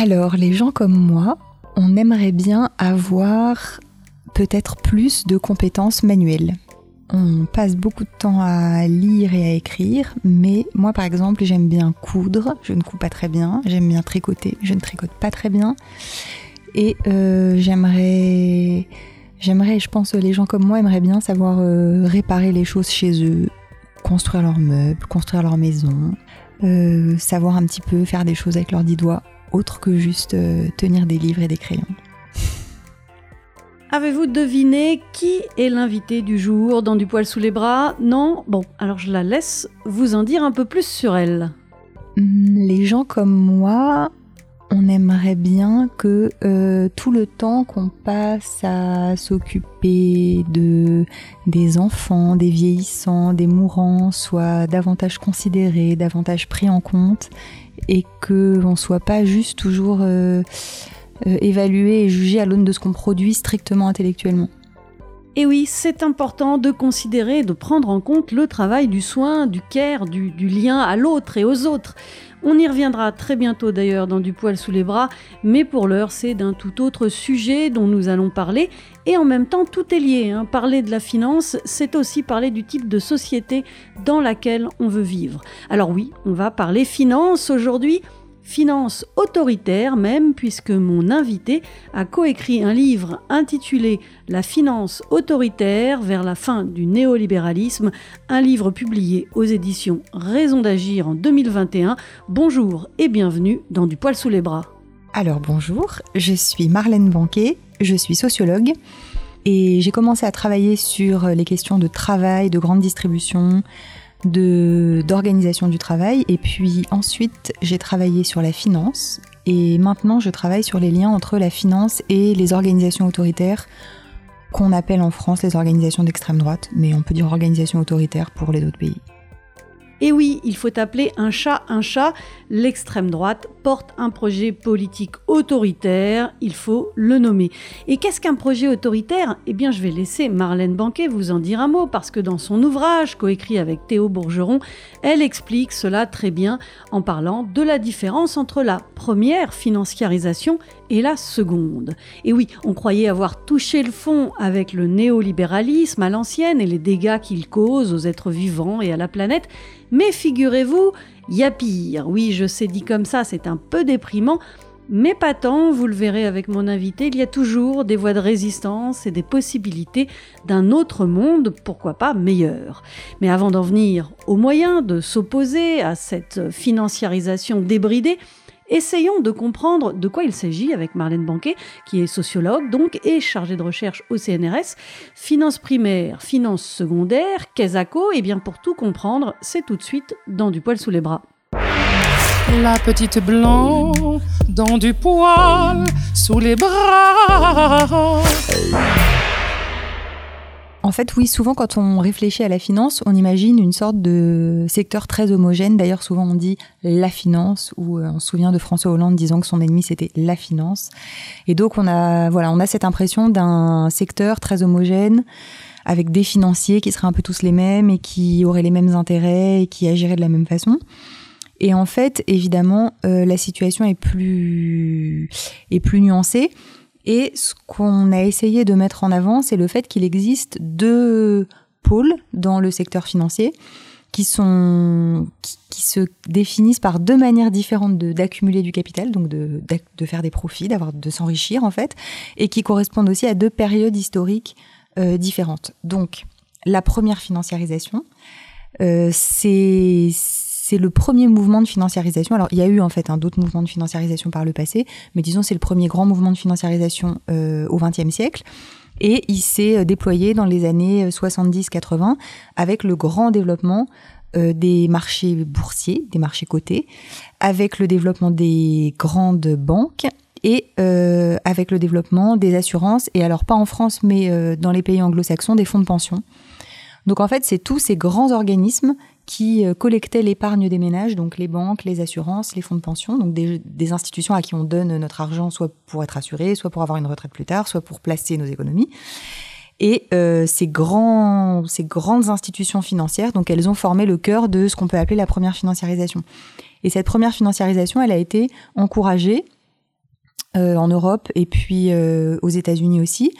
Alors, les gens comme moi, on aimerait bien avoir peut-être plus de compétences manuelles. On passe beaucoup de temps à lire et à écrire, mais moi par exemple j'aime bien coudre, je ne couds pas très bien, j'aime bien tricoter, je ne tricote pas très bien, et euh, j'aimerais, je pense les gens comme moi aimeraient bien savoir euh, réparer les choses chez eux, construire leurs meubles, construire leur maison, euh, savoir un petit peu faire des choses avec leurs dix doigts, autre que juste tenir des livres et des crayons. Avez-vous deviné qui est l'invité du jour dans Du poil sous les bras? Non? Bon, alors je la laisse vous en dire un peu plus sur elle. Hmm, les gens comme moi, on aimerait bien que euh, tout le temps qu'on passe à s'occuper de des enfants, des vieillissants, des mourants soit davantage considéré, davantage pris en compte et que on soit pas juste toujours euh, euh, évaluer et juger à l'aune de ce qu'on produit strictement intellectuellement. Et oui, c'est important de considérer, de prendre en compte le travail du soin, du care, du, lien à l'autre et aux autres. On y reviendra très bientôt d'ailleurs dans Du poil sous les bras, mais pour l'heure c'est d'un tout autre sujet dont nous allons parler, et en même temps tout est lié. Hein. Parler de la finance, c'est aussi parler du type de société dans laquelle on veut vivre. Alors oui, on va parler finance aujourd'hui, finance autoritaire même, puisque mon invité a coécrit un livre intitulé La finance autoritaire vers la fin du néolibéralisme, un livre publié aux éditions Raison d'agir en 2021. Bonjour et bienvenue dans Du poil sous les bras. Alors bonjour, je suis Marlène Banquet, je suis sociologue et j'ai commencé à travailler sur les questions de travail, de grande distribution, d'organisation du travail. Et puis ensuite j'ai travaillé sur la finance. Et maintenant je travaille sur les liens entre la finance et les organisations autoritaires qu'on appelle en France les organisations d'extrême droite, mais on peut dire organisations autoritaires pour les autres pays. Et oui, il faut appeler un chat un chat. L'extrême droite porte un projet politique autoritaire, il faut le nommer. Et qu'est-ce qu'un projet autoritaire? Eh bien, je vais laisser Marlène Banquet vous en dire un mot, parce que dans son ouvrage, coécrit avec Théo Bourgeron, elle explique cela très bien en parlant de la différence entre la première financiarisation et la seconde. Et oui, on croyait avoir touché le fond avec le néolibéralisme à l'ancienne et les dégâts qu'il cause aux êtres vivants et à la planète, mais figurez-vous, il y a pire. Oui, je sais dit comme ça, c'est un peu déprimant, mais pas tant, vous le verrez avec mon invité, il y a toujours des voies de résistance et des possibilités d'un autre monde, pourquoi pas meilleur. Mais avant d'en venir aux moyens de s'opposer à cette financiarisation débridée, Essayons de comprendre de quoi il s'agit avec Marlène Banquet, qui est sociologue donc et chargée de recherche au CNRS. Finance primaire, finance secondaire, Kesako, et bien pour tout comprendre, c'est tout de suite dans du poil sous les bras. La petite blanc dans du poil sous les bras. En fait, oui, souvent quand on réfléchit à la finance, on imagine une sorte de secteur très homogène. D'ailleurs, souvent on dit la finance, ou euh, on se souvient de François Hollande disant que son ennemi c'était la finance. Et donc on a, voilà, on a cette impression d'un secteur très homogène avec des financiers qui seraient un peu tous les mêmes et qui auraient les mêmes intérêts et qui agiraient de la même façon. Et en fait, évidemment, euh, la situation est plus est plus nuancée. Et ce qu'on a essayé de mettre en avant, c'est le fait qu'il existe deux pôles dans le secteur financier qui sont qui, se définissent par deux manières différentes d'accumuler du capital, donc de, de faire des profits, d'avoir de s'enrichir en fait, et qui correspondent aussi à deux périodes historiques euh, différentes. Donc la première financiarisation, euh, c'est c'est le premier mouvement de financiarisation. Alors, il y a eu en fait un d'autres mouvements de financiarisation par le passé, mais disons c'est le premier grand mouvement de financiarisation euh, au XXe siècle. Et il s'est euh, déployé dans les années 70-80 euh, avec le grand développement des marchés boursiers, des marchés cotés, avec le développement des grandes banques et avec le développement des assurances, et alors pas en France, mais dans les pays anglo-saxons, des fonds de pension. Donc en fait, c'est tous ces grands organismes qui euh, collectaient l'épargne des ménages, donc les banques, les assurances, les fonds de pension, donc des, institutions à qui on donne notre argent soit pour être assuré, soit pour avoir une retraite plus tard, soit pour placer nos économies. Et euh, ces, grandes institutions financières, donc elles ont formé le cœur de ce qu'on peut appeler la première financiarisation. Et cette première financiarisation, elle a été encouragée en Europe et puis aux États-Unis aussi.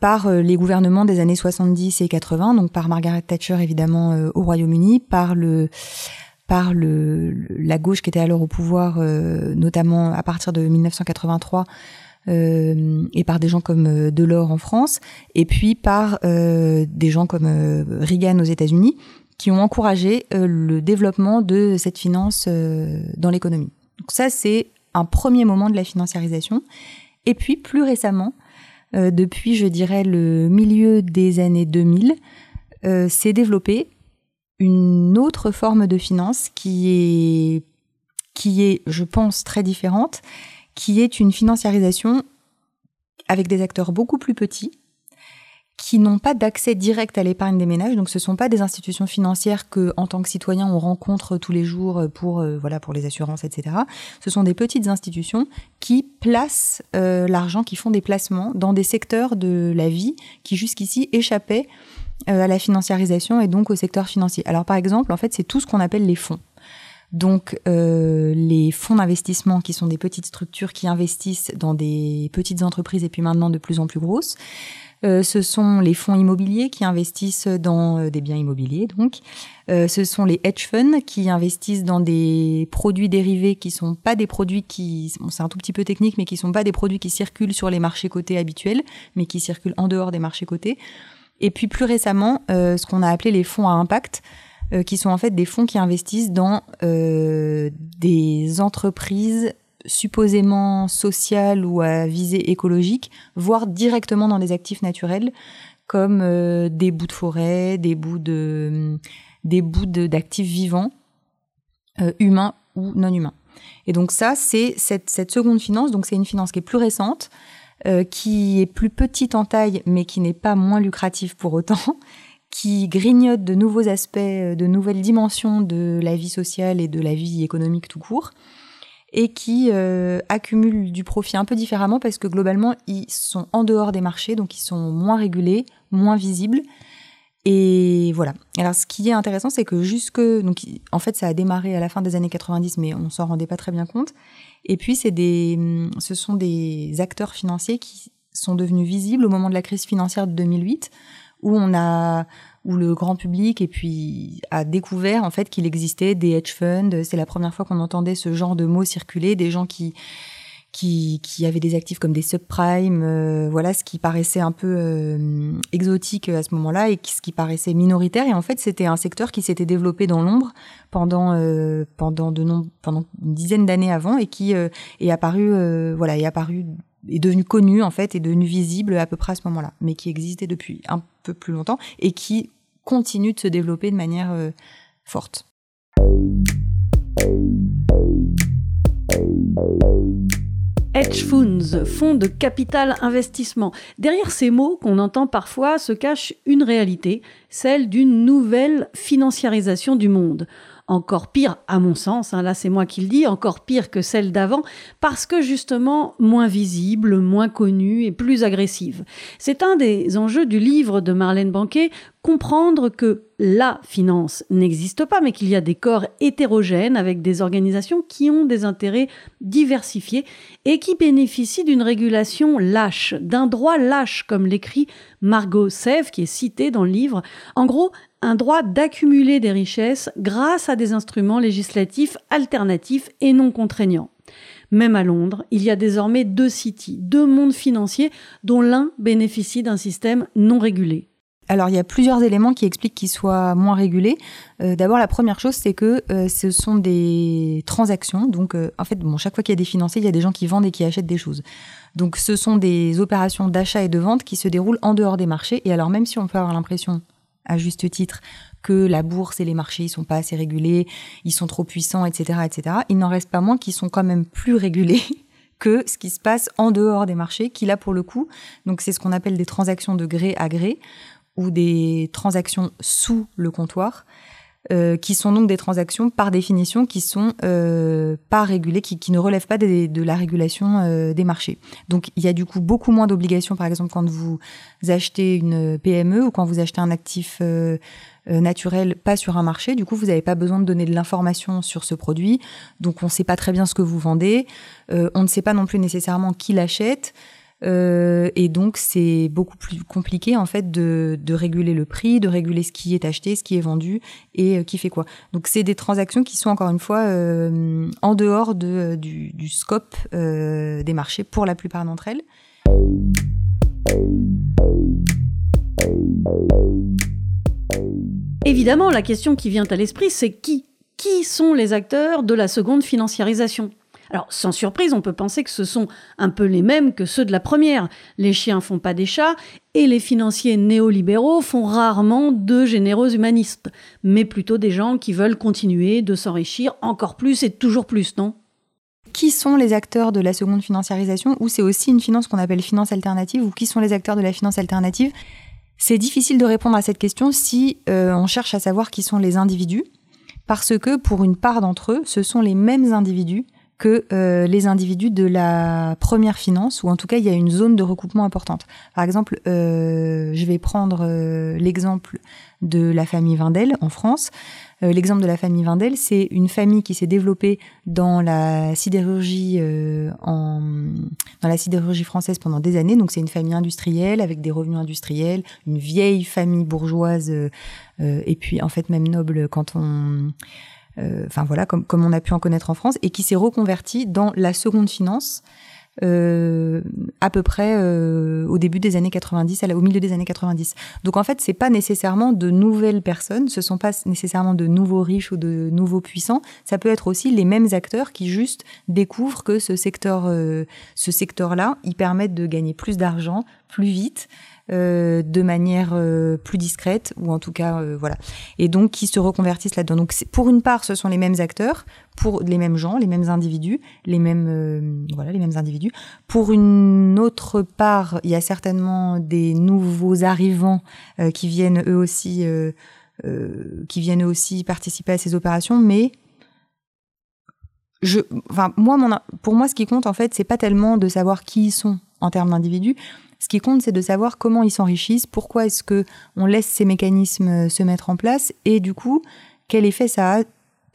Par les gouvernements des années 70 et 80, donc par Margaret Thatcher évidemment au Royaume-Uni, par le par le, la gauche qui était alors au pouvoir, notamment à partir de 1983, euh, et par des gens comme euh, Delors en France, et puis par euh, des gens comme Reagan aux États-Unis, qui ont encouragé le développement de cette finance dans l'économie. Donc ça, c'est un premier moment de la financiarisation. Et puis, plus récemment, depuis, je dirais, le milieu des années 2000, s'est développée une autre forme de finance qui est, qui est, je pense, très différente qui est une financiarisation avec des acteurs beaucoup plus petits, qui n'ont pas d'accès direct à l'épargne des ménages. Donc, ce ne sont pas des institutions financières que, en tant que citoyen, on rencontre tous les jours pour, euh, voilà, pour les assurances, etc. Ce sont des petites institutions qui placent euh, l'argent, qui font des placements dans des secteurs de la vie qui, jusqu'ici, échappaient euh, à la financiarisation et donc au secteur financier. Alors, par exemple, en fait, c'est tout ce qu'on appelle les fonds. Donc euh, les fonds d'investissement qui sont des petites structures qui investissent dans des petites entreprises et puis maintenant de plus en plus grosses. Euh, ce sont les fonds immobiliers qui investissent dans euh, des biens immobiliers, donc. ce sont les hedge funds qui investissent dans des produits dérivés qui sont pas des produits qui, c'est un tout petit peu technique, mais qui sont pas des produits qui circulent sur les marchés cotés habituels, mais qui circulent en dehors des marchés cotés. Et puis plus récemment, ce qu'on a appelé les fonds à impact, euh, qui sont en fait des fonds qui investissent dans euh, des entreprises supposément sociales ou à visée écologique, voire directement dans des actifs naturels comme euh, des bouts de forêt, des bouts de des bouts d'actifs vivants, humains ou non humains. Et donc ça, c'est cette, seconde finance. Donc c'est une finance qui est plus récente, qui est plus petite en taille, mais qui n'est pas moins lucrative pour autant, qui grignote de nouveaux aspects, euh, de nouvelles dimensions de la vie sociale et de la vie économique tout court, et qui euh, accumulent du profit un peu différemment parce que globalement, ils sont en dehors des marchés, donc ils sont moins régulés, moins visibles. Et voilà. Alors, ce qui est intéressant, c'est que jusque, donc, en fait, ça a démarré à la fin des années 90, mais on s'en rendait pas très bien compte. Et puis, des, ce sont des acteurs financiers qui sont devenus visibles au moment de la crise financière de 2008 où on a où le grand public et puis a découvert en fait qu'il existait des hedge funds. C'est la première fois qu'on entendait ce genre de mots circuler, des gens qui qui, qui avaient des actifs comme des subprimes, euh, voilà, ce qui paraissait un peu euh, exotique à ce moment-là et ce qui paraissait minoritaire. Et en fait, c'était un secteur qui s'était développé dans l'ombre pendant euh, pendant de non, pendant une dizaine d'années avant et qui est apparu voilà est apparu est devenu connu en fait, est devenu visible à peu près à ce moment-là, mais qui existait depuis un peu plus longtemps et qui continue de se développer de manière euh, forte. Hedge funds, fonds de capital investissement. Derrière ces mots qu'on entend parfois se cache une réalité, celle d'une nouvelle financiarisation du monde encore pire à mon sens, hein, là c'est moi qui le dis, encore pire que celle d'avant, parce que justement moins visible, moins connue et plus agressive. C'est un des enjeux du livre de Marlène Banquet, comprendre que la finance n'existe pas, mais qu'il y a des corps hétérogènes avec des organisations qui ont des intérêts diversifiés et qui bénéficient d'une régulation lâche, d'un droit lâche, comme l'écrit Margot Sèvres, qui est citée dans le livre. En gros, un droit d'accumuler des richesses grâce à des instruments législatifs alternatifs et non contraignants. Même à Londres, il y a désormais deux cities, deux mondes financiers dont l'un bénéficie d'un système non régulé. Alors il y a plusieurs éléments qui expliquent qu'ils soient moins régulés. Euh, d'abord la première chose c'est que euh, ce sont des transactions. Donc euh, en fait chaque fois qu'il y a des financiers il y a des gens qui vendent et qui achètent des choses. Donc ce sont des opérations d'achat et de vente qui se déroulent en dehors des marchés. Et alors même si on peut avoir l'impression à juste titre que la bourse et les marchés ils sont pas assez régulés, ils sont trop puissants, etc., etc. Il n'en reste pas moins qu'ils sont quand même plus régulés que ce qui se passe en dehors des marchés, qui là pour le coup, donc c'est ce qu'on appelle des transactions de gré à gré ou des transactions sous le comptoir. Euh, qui sont donc des transactions par définition qui sont euh, pas régulées, qui, qui, ne relèvent pas des, de la régulation euh, des marchés. Donc il y a du coup beaucoup moins d'obligations, par exemple quand vous achetez une PME ou quand vous achetez un actif euh, euh, naturel pas sur un marché. Du coup, vous n'avez pas besoin de donner de l'information sur ce produit. Donc on ne sait pas très bien ce que vous vendez. on ne sait pas non plus nécessairement qui l'achète. Euh, et donc c'est beaucoup plus compliqué en fait de, réguler le prix, de réguler ce qui est acheté, ce qui est vendu et euh, qui fait quoi. Donc c'est des transactions qui sont encore une fois euh, en dehors de, du, du scope des marchés pour la plupart d'entre elles. Évidemment, la question qui vient à l'esprit, c'est qui? Qui sont les acteurs de la seconde financiarisation? Alors, sans surprise, on peut penser que ce sont un peu les mêmes que ceux de la première. Les chiens font pas des chats et les financiers néolibéraux font rarement de généreux humanistes, mais plutôt des gens qui veulent continuer de s'enrichir encore plus et toujours plus, non? Qui sont les acteurs de la seconde financiarisation? Ou c'est aussi une finance qu'on appelle finance alternative? Ou qui sont les acteurs de la finance alternative? C'est difficile de répondre à cette question si euh, on cherche à savoir qui sont les individus parce que pour une part d'entre eux, ce sont les mêmes individus que euh, les individus de la première finance, ou en tout cas il y a une zone de recoupement importante. Par exemple, euh, je vais prendre euh, l'exemple de la famille Vindel en France. Euh, l'exemple de la famille Vindel, c'est une famille qui s'est développée dans la sidérurgie euh, en dans la sidérurgie française pendant des années. Donc c'est une famille industrielle avec des revenus industriels, une vieille famille bourgeoise et puis en fait même noble quand on euh, enfin voilà, comme, comme on a pu en connaître en France, et qui s'est reconverti dans la seconde finance. Euh, à peu près euh, au début des années 90, au milieu des années 90. Donc en fait, c'est pas nécessairement de nouvelles personnes, ce sont pas nécessairement de nouveaux riches ou de nouveaux puissants. Ça peut être aussi les mêmes acteurs qui juste découvrent que ce secteur, euh, ce secteur-là, ils permettent de gagner plus d'argent plus vite. Euh, de manière euh, plus discrète ou en tout cas euh, voilà. Et donc qui se reconvertissent là-dedans. Donc pour une part ce sont les mêmes acteurs pour les mêmes gens les mêmes individus les mêmes voilà les mêmes individus. Pour une autre part il y a certainement des nouveaux arrivants qui viennent eux aussi qui viennent eux aussi participer à ces opérations mais je, enfin, moi, mon, pour moi, ce qui compte, en fait, c'est pas tellement de savoir qui ils sont en termes d'individus, ce qui compte, c'est de savoir comment ils s'enrichissent, pourquoi est-ce que on laisse ces mécanismes euh, se mettre en place, et du coup, quel effet ça a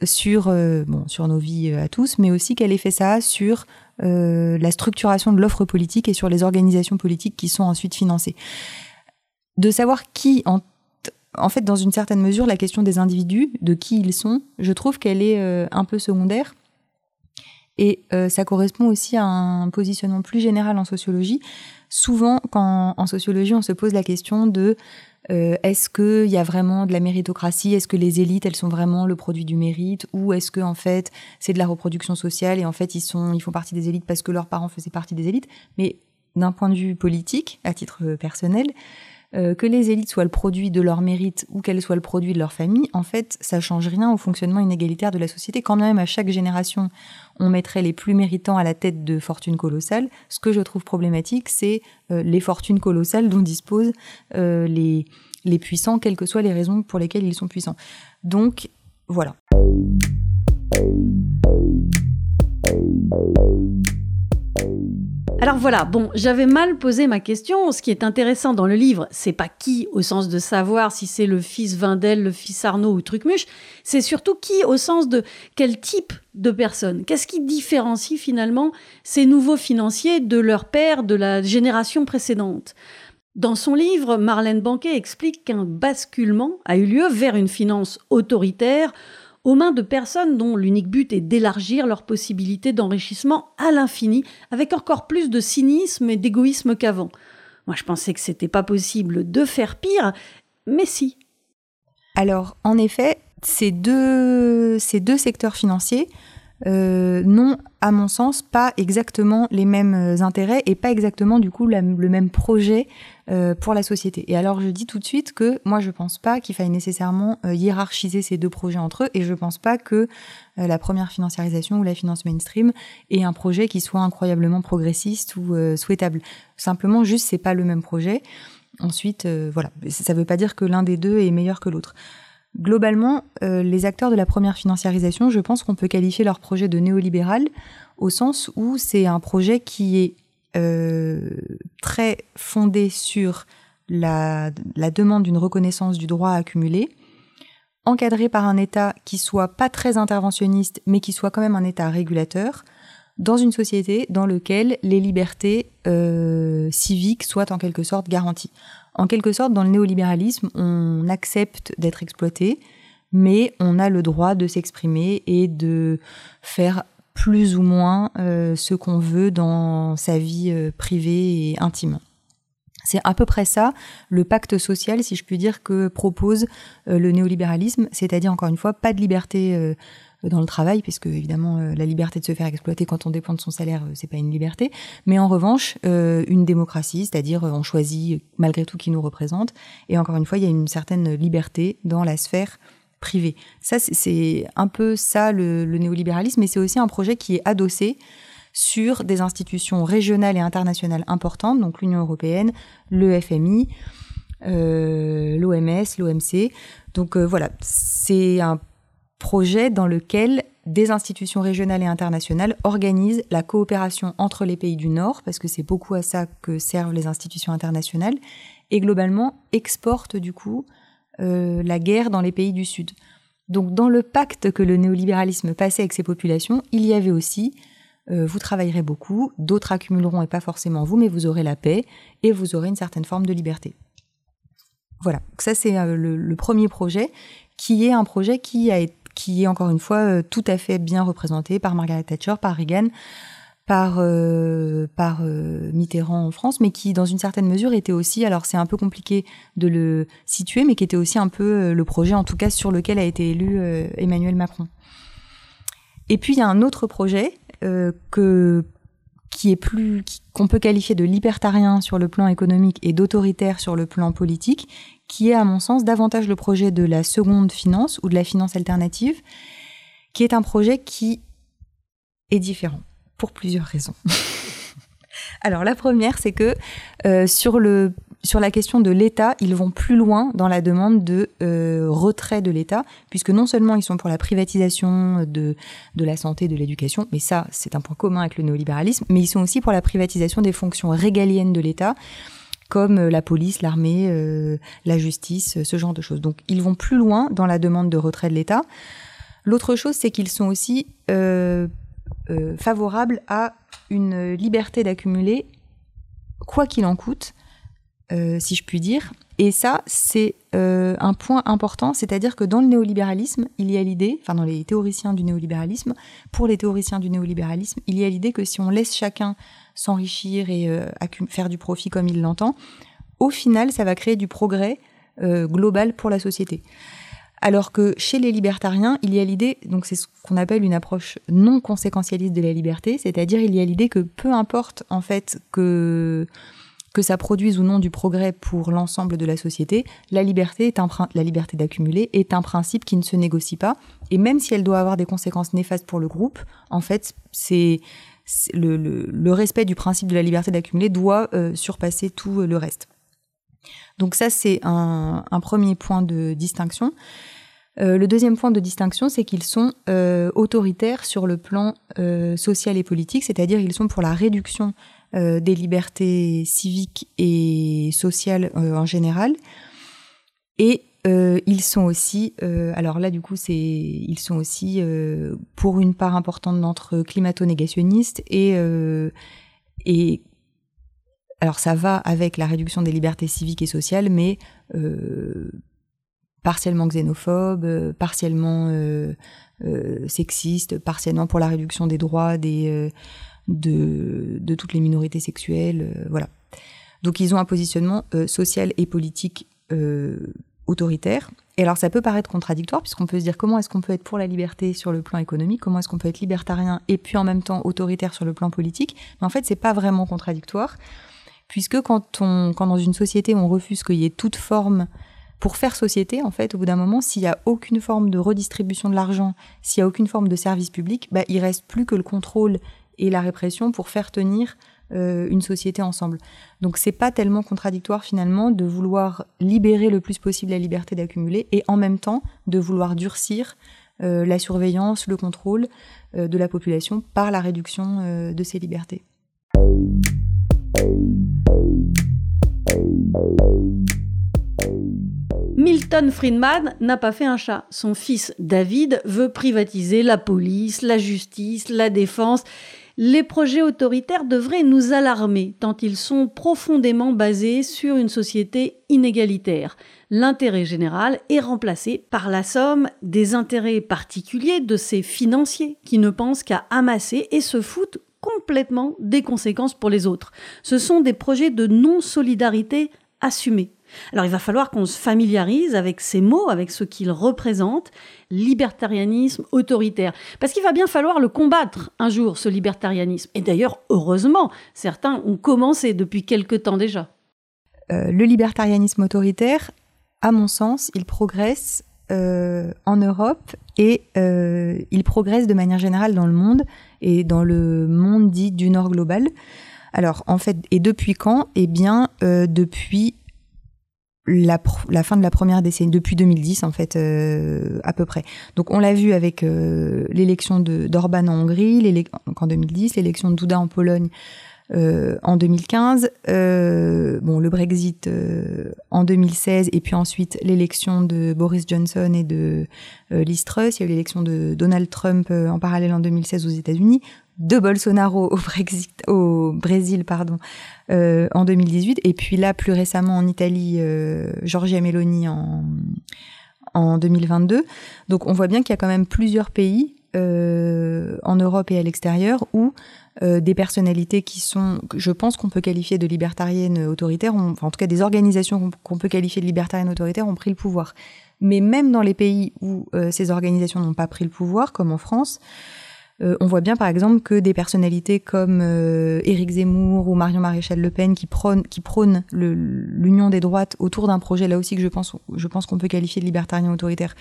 sur, euh, nos vies euh, à tous, mais aussi quel effet ça a sur la structuration de l'offre politique et sur les organisations politiques qui sont ensuite financées. De savoir qui, en, fait, dans une certaine mesure, la question des individus, de qui ils sont, je trouve qu'elle est un peu secondaire. Et euh, ça correspond aussi à un positionnement plus général en sociologie. Souvent, quand en sociologie, on se pose la question de euh, est-ce qu'il y a vraiment de la méritocratie? Est-ce que les élites, elles sont vraiment le produit du mérite? Ou est-ce que en fait, c'est de la reproduction sociale et en fait, ils, sont, ils font partie des élites parce que leurs parents faisaient partie des élites? Mais d'un point de vue politique, à titre personnel, euh, que les élites soient le produit de leur mérite ou qu'elles soient le produit de leur famille, en fait, ça change rien au fonctionnement inégalitaire de la société. Quand même, à chaque génération, on mettrait les plus méritants à la tête de fortunes colossales. Ce que je trouve problématique, c'est euh, les fortunes colossales dont disposent euh, les, les puissants, quelles que soient les raisons pour lesquelles ils sont puissants. Donc, voilà. Alors voilà, bon, j'avais mal posé ma question. Ce qui est intéressant dans le livre, c'est pas qui au sens de savoir si c'est le fils Vindel, le fils Arnaud ou Trucmuche, c'est surtout qui au sens de quel type de personne. Qu'est-ce qui différencie finalement ces nouveaux financiers de leur père de la génération précédente? Dans son livre, Marlène Banquet explique qu'un basculement a eu lieu vers une finance autoritaire aux mains de personnes dont l'unique but est d'élargir leurs possibilités d'enrichissement à l'infini, avec encore plus de cynisme et d'égoïsme qu'avant. Moi, je pensais que c'était pas possible de faire pire, mais si. Alors, en effet, ces deux, ces deux secteurs financiers euh, n'ont, à mon sens, pas exactement les mêmes euh, intérêts et pas exactement, du coup, le même projet euh, pour la société. Et alors, je dis tout de suite que moi, je pense pas qu'il faille nécessairement euh, hiérarchiser ces deux projets entre eux et je pense pas que euh, la première financiarisation ou la finance mainstream ait un projet qui soit incroyablement progressiste ou souhaitable. Simplement, juste, c'est pas le même projet. Ensuite, voilà. Ça veut pas dire que l'un des deux est meilleur que l'autre. Globalement, les acteurs de la première financiarisation, je pense qu'on peut qualifier leur projet de néolibéral au sens où c'est un projet qui est très fondé sur la, la demande d'une reconnaissance du droit à accumuler, encadré par un État qui soit pas très interventionniste, mais qui soit quand même un État régulateur, dans une société dans laquelle les libertés euh, civiques soient en quelque sorte garanties. En quelque sorte, dans le néolibéralisme, on accepte d'être exploité, mais on a le droit de s'exprimer et de faire plus ou moins euh, ce qu'on veut dans sa vie euh, privée et intime. C'est à peu près ça le pacte social, si je puis dire, que propose euh, le néolibéralisme, c'est-à-dire encore une fois pas de liberté dans le travail, puisque évidemment euh, la liberté de se faire exploiter quand on dépend de son salaire, c'est pas une liberté, mais en revanche une démocratie, c'est-à-dire on choisit malgré tout qui nous représente, et encore une fois il y a une certaine liberté dans la sphère privée. Ça c'est un peu ça le, le néolibéralisme, mais c'est aussi un projet qui est adossé sur des institutions régionales et internationales importantes, donc l'Union européenne, le FMI, euh, l'OMS, l'OMC. Donc euh, voilà, c'est un projet dans lequel des institutions régionales et internationales organisent la coopération entre les pays du Nord, parce que c'est beaucoup à ça que servent les institutions internationales, et globalement exportent du coup euh, la guerre dans les pays du Sud. Donc dans le pacte que le néolibéralisme passait avec ces populations, il y avait aussi euh, vous travaillerez beaucoup, d'autres accumuleront et pas forcément vous, mais vous aurez la paix et vous aurez une certaine forme de liberté. Voilà, ça c'est euh, le, premier projet, qui est un projet qui, a, qui est encore une fois euh, tout à fait bien représenté par Margaret Thatcher, par Reagan, par, par Mitterrand en France, mais qui dans une certaine mesure était aussi, alors c'est un peu compliqué de le situer, mais qui était aussi un peu le projet en tout cas sur lequel a été élu Emmanuel Macron. Et puis il y a un autre projet euh, qui est plus qu'on peut qualifier de libertarien sur le plan économique et d'autoritaire sur le plan politique, qui est à mon sens davantage le projet de la seconde finance ou de la finance alternative, qui est un projet qui est différent pour plusieurs raisons. Alors la première, c'est que euh, sur le sur la question de l'État, ils vont plus loin dans la demande de euh, retrait de l'État, puisque non seulement ils sont pour la privatisation de, de la santé, de l'éducation, mais ça c'est un point commun avec le néolibéralisme, mais ils sont aussi pour la privatisation des fonctions régaliennes de l'État comme euh, la police, l'armée, euh, la justice, ce genre de choses. Donc ils vont plus loin dans la demande de retrait de l'État. L'autre chose, c'est qu'ils sont aussi favorables à une liberté d'accumuler, quoi qu'il en coûte, euh, si je puis dire. Et ça, c'est euh, un point important, c'est-à-dire que dans le néolibéralisme, il y a l'idée, enfin dans les théoriciens du néolibéralisme, pour les théoriciens du néolibéralisme, il y a l'idée que si on laisse chacun s'enrichir et euh, faire du profit comme il l'entend, au final, ça va créer du progrès global pour la société. Alors que chez les libertariens, il y a l'idée, donc c'est ce qu'on appelle une approche non conséquentialiste de la liberté, c'est-à-dire il y a l'idée que peu importe en fait que que ça produise ou non du progrès pour l'ensemble de la société, la liberté est la liberté d'accumuler est un principe qui ne se négocie pas. Et même si elle doit avoir des conséquences néfastes pour le groupe, en fait, c'est le, respect du principe de la liberté d'accumuler doit euh, surpasser tout le reste. Donc ça, c'est un, premier point de distinction. Euh, le deuxième point de distinction, c'est qu'ils sont euh, autoritaires sur le plan social et politique, c'est-à-dire ils sont pour la réduction euh, des libertés civiques et sociales euh, en général. Et euh, ils sont aussi, alors là du coup c'est, ils sont aussi pour une part importante d'entre climato-négationnistes et et alors ça va avec la réduction des libertés civiques et sociales, mais partiellement xénophobe, partiellement euh, sexiste, partiellement pour la réduction des droits des de, de toutes les minorités sexuelles, euh, voilà. Donc ils ont un positionnement euh, social et politique euh, autoritaire. Et alors ça peut paraître contradictoire puisqu'on peut se dire comment est-ce qu'on peut être pour la liberté sur le plan économique, comment est-ce qu'on peut être libertarien et puis en même temps autoritaire sur le plan politique. Mais en fait c'est pas vraiment contradictoire puisque quand on quand dans une société on refuse qu'il y ait toute forme pour faire société, en fait, au bout d'un moment, s'il y a aucune forme de redistribution de l'argent, s'il y a aucune forme de service public, bah, il reste plus que le contrôle et la répression pour faire tenir une société ensemble. Donc c'est pas tellement contradictoire finalement de vouloir libérer le plus possible la liberté d'accumuler et en même temps de vouloir durcir la surveillance, le contrôle de la population par la réduction de ces libertés. Milton Friedman n'a pas fait un chat. Son fils David veut privatiser la police, la justice, la défense. Les projets autoritaires devraient nous alarmer tant ils sont profondément basés sur une société inégalitaire. L'intérêt général est remplacé par la somme des intérêts particuliers de ces financiers qui ne pensent qu'à amasser et se foutent complètement des conséquences pour les autres. Ce sont des projets de non-solidarité assumés. Alors il va falloir qu'on se familiarise avec ces mots, avec ce qu'ils représentent, libertarianisme autoritaire. Parce qu'il va bien falloir le combattre un jour, ce libertarianisme. Et d'ailleurs, heureusement, certains ont commencé depuis quelque temps déjà. Euh, le libertarianisme autoritaire, à mon sens, il progresse euh, en Europe et euh, il progresse de manière générale dans le monde et dans le monde dit du Nord global. Alors en fait, et depuis quand? Eh bien, depuis la, fin de la première décennie, depuis 2010 en fait, euh, à peu près. Donc on l'a vu avec euh, l'élection d'Orban en Hongrie, en 2010, l'élection de Duda en Pologne euh, en 2015, euh, bon le Brexit euh, en 2016 et puis ensuite l'élection de Boris Johnson et de Liz Truss, il y a eu l'élection de Donald Trump en parallèle en 2016 aux États-Unis de Bolsonaro au Brexit, au Brésil, pardon, euh, en 2018, et puis là plus récemment en Italie, euh, Giorgia Meloni en en 2022. Donc on voit bien qu'il y a quand même plusieurs pays euh, en Europe et à l'extérieur où euh, des personnalités qui sont, je pense qu'on peut qualifier de libertariennes autoritaires, enfin en tout cas des organisations qu'on peut qualifier de libertariennes autoritaires ont pris le pouvoir. Mais même dans les pays où euh, ces organisations n'ont pas pris le pouvoir, comme en France, euh, on voit bien par exemple que des personnalités comme euh, Éric Zemmour ou Marion Maréchal Le Pen qui prônent, l'union des droites autour d'un projet là aussi que je pense, je pense qu'on peut qualifier de libertarien autoritaire,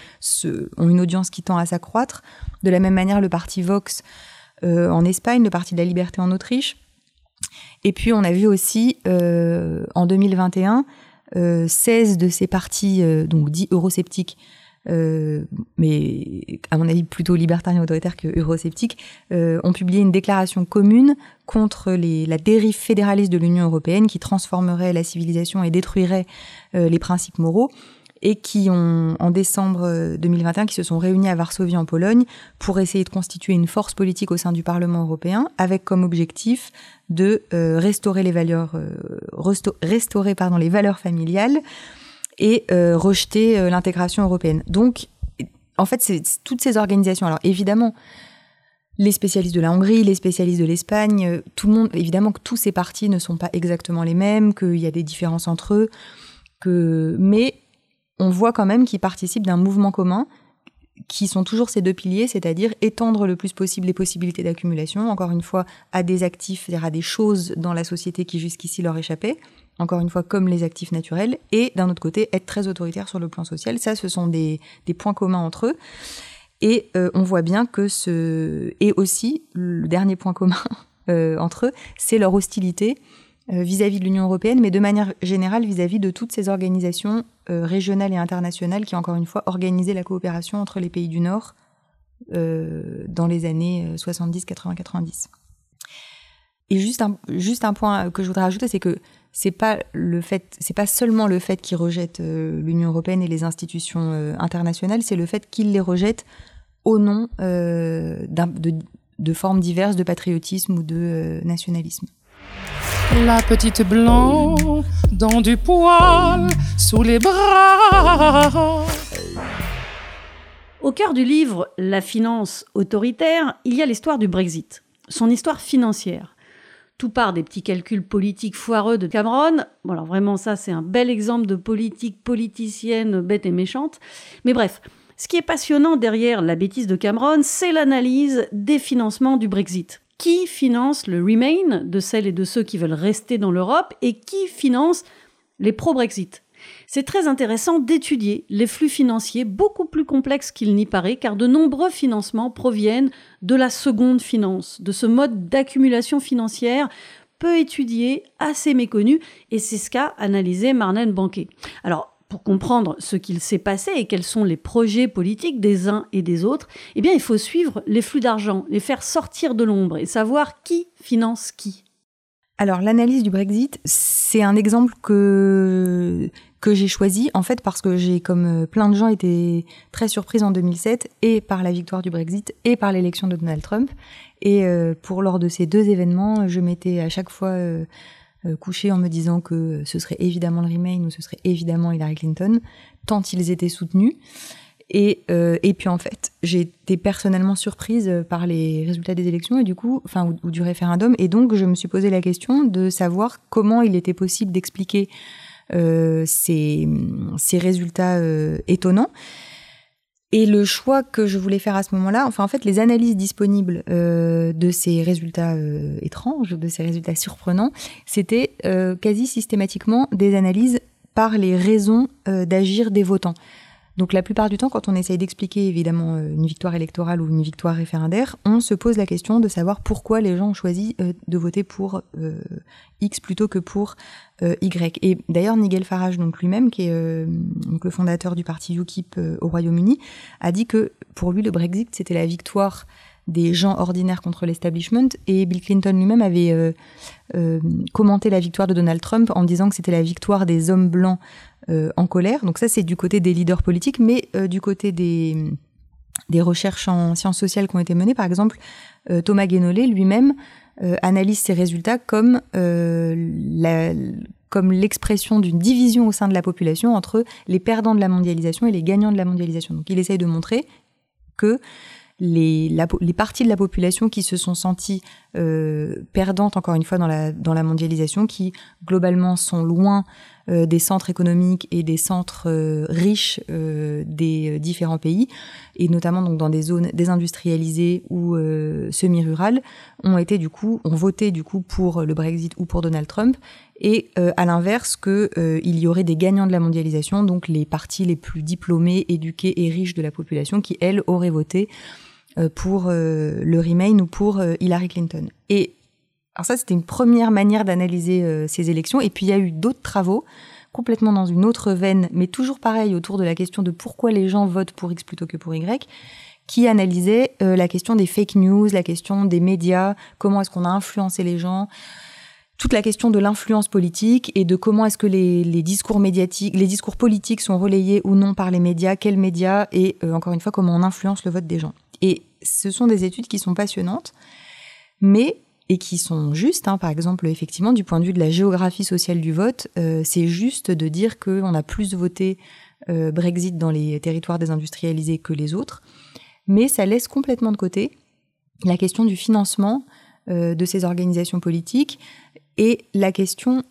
ont une audience qui tend à s'accroître. De la même manière, le parti Vox euh, en Espagne, le parti de la liberté en Autriche. Et puis on a vu aussi en 2021 16 de ces partis donc dits eurosceptiques euh, mais à mon avis plutôt libertarien autoritaire que eurosceptique, euh, ont publié une déclaration commune contre les, la dérive fédéraliste de l'Union européenne qui transformerait la civilisation et détruirait euh, les principes moraux et qui ont, en décembre 2021, qui se sont réunis à Varsovie en Pologne pour essayer de constituer une force politique au sein du Parlement européen, avec comme objectif de restaurer les valeurs, restaurer pardon les valeurs familiales, et euh, rejeter euh, l'intégration européenne. Donc, en fait, c'est toutes ces organisations. Alors, évidemment, les spécialistes de la Hongrie, les spécialistes de l'Espagne, euh, tout le monde, évidemment que tous ces partis ne sont pas exactement les mêmes, qu'il y a des différences entre eux, que, mais on voit quand même qu'ils participent d'un mouvement commun qui sont toujours ces deux piliers, c'est-à-dire étendre le plus possible les possibilités d'accumulation, encore une fois, à des actifs, c'est-à-dire à des choses dans la société qui jusqu'ici leur échappaient, encore une fois, comme les actifs naturels, et d'un autre côté, être très autoritaire sur le plan social. Ça, ce sont des, points communs entre eux. Et euh, on voit bien que ce... Et aussi, le dernier point commun euh, entre eux, c'est leur hostilité euh, vis-à-vis de l'Union européenne, mais de manière générale vis-à-vis de toutes ces organisations régionales et internationales qui, encore une fois, organisaient la coopération entre les pays du Nord dans les années 70, 80, 90. Et juste juste un point que je voudrais ajouter, c'est que c'est pas le fait, c'est pas seulement le fait qu'ils rejettent euh, l'Union européenne et les institutions euh, internationales, c'est le fait qu'ils les rejettent au nom euh, de, de, formes diverses de patriotisme ou de nationalisme. La petite blanc dans du poil sous les bras. Au cœur du livre La finance autoritaire, il y a l'histoire du Brexit, son histoire financière. Tout part des petits calculs politiques foireux de Cameron. Bon, alors vraiment, ça, c'est un bel exemple de politique politicienne bête et méchante. Mais bref, ce qui est passionnant derrière la bêtise de Cameron, c'est l'analyse des financements du Brexit. Qui finance le Remain de celles et de ceux qui veulent rester dans l'Europe et qui finance les pro-Brexit? C'est très intéressant d'étudier les flux financiers beaucoup plus complexes qu'il n'y paraît, car de nombreux financements proviennent de la seconde finance, de ce mode d'accumulation financière peu étudié, assez méconnu, et c'est ce qu'a analysé Marlène Banquet. Alors, pour comprendre ce qu'il s'est passé et quels sont les projets politiques des uns et des autres, eh bien, il faut suivre les flux d'argent, les faire sortir de l'ombre et savoir qui finance qui. Alors, l'analyse du Brexit, c'est un exemple que, que j'ai choisi, en fait, parce que j'ai, comme plein de gens, été très surprise en 2007, et par la victoire du Brexit, et par l'élection de Donald Trump. Et euh, pour lors de ces deux événements, je m'étais à chaque fois euh, euh, couchée en me disant que ce serait évidemment le Remain ou ce serait évidemment Hillary Clinton, tant ils étaient soutenus. Et, et puis en fait, j'ai été personnellement surprise par les résultats des élections et du coup, enfin, ou, du référendum. Et donc, je me suis posé la question de savoir comment il était possible d'expliquer euh, ces, ces, résultats étonnants. Et le choix que je voulais faire à ce moment-là, enfin en fait les analyses disponibles euh, de ces résultats euh, étranges, de ces résultats surprenants, c'était euh, quasi systématiquement des analyses par les raisons euh, d'agir des votants. Donc la plupart du temps, quand on essaye d'expliquer évidemment euh, une victoire électorale ou une victoire référendaire, on se pose la question de savoir pourquoi les gens ont choisi de voter pour X plutôt que pour Y. Et d'ailleurs, Nigel Farage, donc lui-même, qui est le fondateur du parti UKIP au Royaume-Uni, a dit que pour lui, le Brexit, c'était la victoire des gens ordinaires contre l'establishment. Et Bill Clinton lui-même avait euh, euh, commenté la victoire de Donald Trump en disant que c'était la victoire des hommes blancs euh, en colère. Donc ça, c'est du côté des leaders politiques, mais du côté des, des recherches en sciences sociales qui ont été menées, par exemple, Thomas Guénolé lui-même analyse ces résultats comme comme l'expression d'une division au sein de la population entre les perdants de la mondialisation et les gagnants de la mondialisation. Donc il essaye de montrer que les, les parties de la population qui se sont senties euh, perdantes, encore une fois, dans la, dans la mondialisation, qui globalement sont loin euh, des centres économiques et des centres euh, riches des différents pays, et notamment donc dans des zones désindustrialisées ou semi-rurales, ont été du coup, ont voté du coup pour le Brexit ou pour Donald Trump, et à l'inverse que il y aurait des gagnants de la mondialisation, donc les parties les plus diplômées, éduquées et riches de la population, qui elles auraient voté pour euh, le Remain ou pour euh, Hillary Clinton. Et alors ça, c'était une première manière d'analyser ces élections. Et puis il y a eu d'autres travaux complètement dans une autre veine, mais toujours pareil autour de la question de pourquoi les gens votent pour X plutôt que pour Y, qui analysaient la question des fake news, la question des médias, comment est-ce qu'on a influencé les gens, toute la question de l'influence politique et de comment est-ce que les, les, discours médiatiques, les discours politiques sont relayés ou non par les médias, quels médias, et encore une fois comment on influence le vote des gens. Et ce sont des études qui sont passionnantes, mais et qui sont justes. Hein. Par exemple, effectivement, du point de vue de la géographie sociale du vote, euh, c'est juste de dire qu'on a plus voté euh, Brexit dans les territoires désindustrialisés que les autres, mais ça laisse complètement de côté la question du financement euh, de ces organisations politiques et la question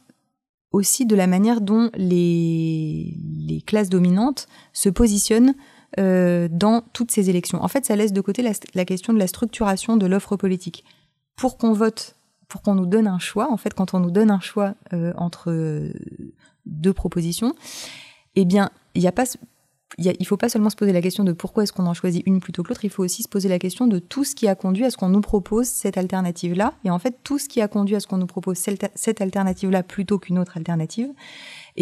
aussi de la manière dont les, les classes dominantes se positionnent euh, dans toutes ces élections. En fait, ça laisse de côté la, question de la structuration de l'offre politique. Pour qu'on vote, pour qu'on nous donne un choix, en fait, quand on nous donne un choix euh, entre deux propositions, eh bien, il ne faut pas seulement se poser la question de pourquoi est-ce qu'on en choisit une plutôt que l'autre, il faut aussi se poser la question de tout ce qui a conduit à ce qu'on nous propose cette alternative-là. Et en fait, tout ce qui a conduit à ce qu'on nous propose cette alternative-là plutôt qu'une autre alternative,